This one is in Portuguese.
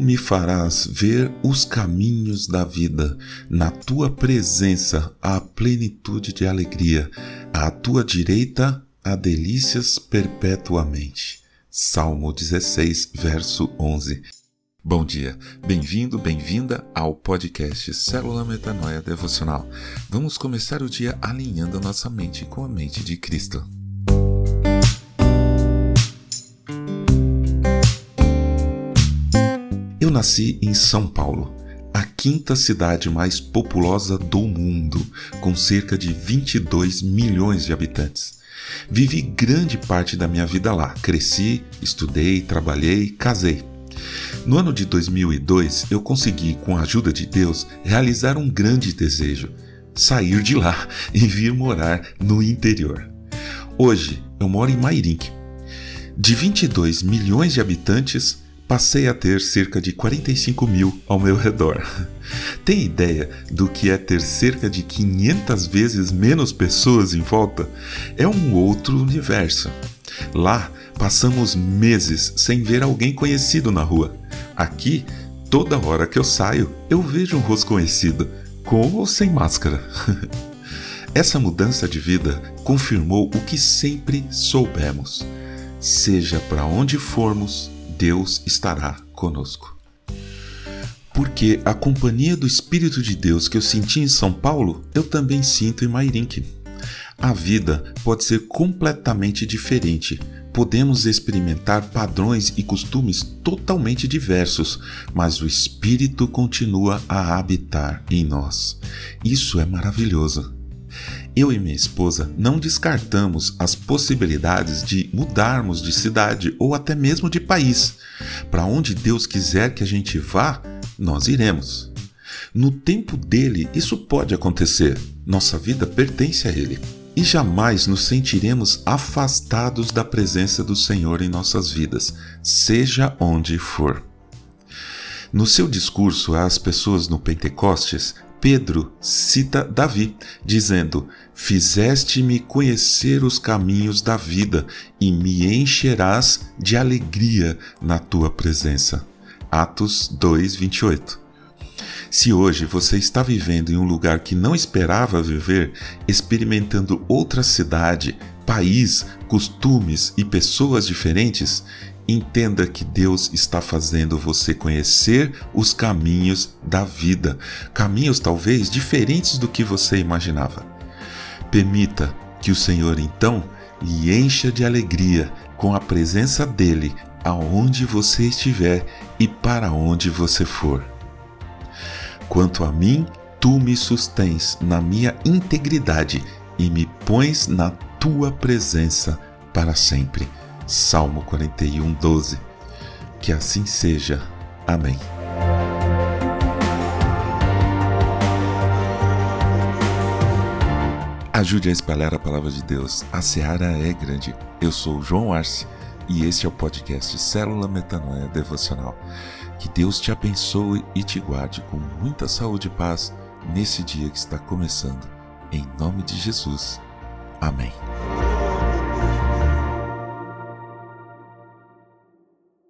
Me farás ver os caminhos da vida, na tua presença há plenitude de alegria, à tua direita há delícias perpetuamente. Salmo 16, verso 11. Bom dia, bem-vindo, bem-vinda ao podcast Célula Metanoia Devocional. Vamos começar o dia alinhando a nossa mente com a mente de Cristo. Eu nasci em São Paulo, a quinta cidade mais populosa do mundo, com cerca de 22 milhões de habitantes. Vivi grande parte da minha vida lá, cresci, estudei, trabalhei, casei. No ano de 2002, eu consegui, com a ajuda de Deus, realizar um grande desejo: sair de lá e vir morar no interior. Hoje, eu moro em Mairink. De 22 milhões de habitantes, passei a ter cerca de 45 mil ao meu redor. Tem ideia do que é ter cerca de 500 vezes menos pessoas em volta? É um outro universo. Lá passamos meses sem ver alguém conhecido na rua. Aqui, toda hora que eu saio, eu vejo um rosto conhecido, com ou sem máscara. Essa mudança de vida confirmou o que sempre soubemos. Seja para onde formos, Deus estará conosco. Porque a companhia do Espírito de Deus que eu senti em São Paulo, eu também sinto em Mairink. A vida pode ser completamente diferente. Podemos experimentar padrões e costumes totalmente diversos, mas o Espírito continua a habitar em nós. Isso é maravilhoso. Eu e minha esposa não descartamos as possibilidades de mudarmos de cidade ou até mesmo de país. Para onde Deus quiser que a gente vá, nós iremos. No tempo dele, isso pode acontecer. Nossa vida pertence a ele. E jamais nos sentiremos afastados da presença do Senhor em nossas vidas, seja onde for. No seu discurso às pessoas no Pentecostes, Pedro cita Davi, dizendo: Fizeste-me conhecer os caminhos da vida e me encherás de alegria na tua presença. Atos 2, 28. Se hoje você está vivendo em um lugar que não esperava viver, experimentando outra cidade, país, costumes e pessoas diferentes, Entenda que Deus está fazendo você conhecer os caminhos da vida, caminhos talvez diferentes do que você imaginava. Permita que o Senhor então lhe encha de alegria com a presença dele aonde você estiver e para onde você for. Quanto a mim, tu me sustens na minha integridade e me pões na tua presença para sempre. Salmo 41, 12. Que assim seja. Amém. Ajude a espalhar a palavra de Deus. A seara é grande. Eu sou João Arce e este é o podcast Célula Metanoia Devocional. Que Deus te abençoe e te guarde com muita saúde e paz nesse dia que está começando. Em nome de Jesus. Amém.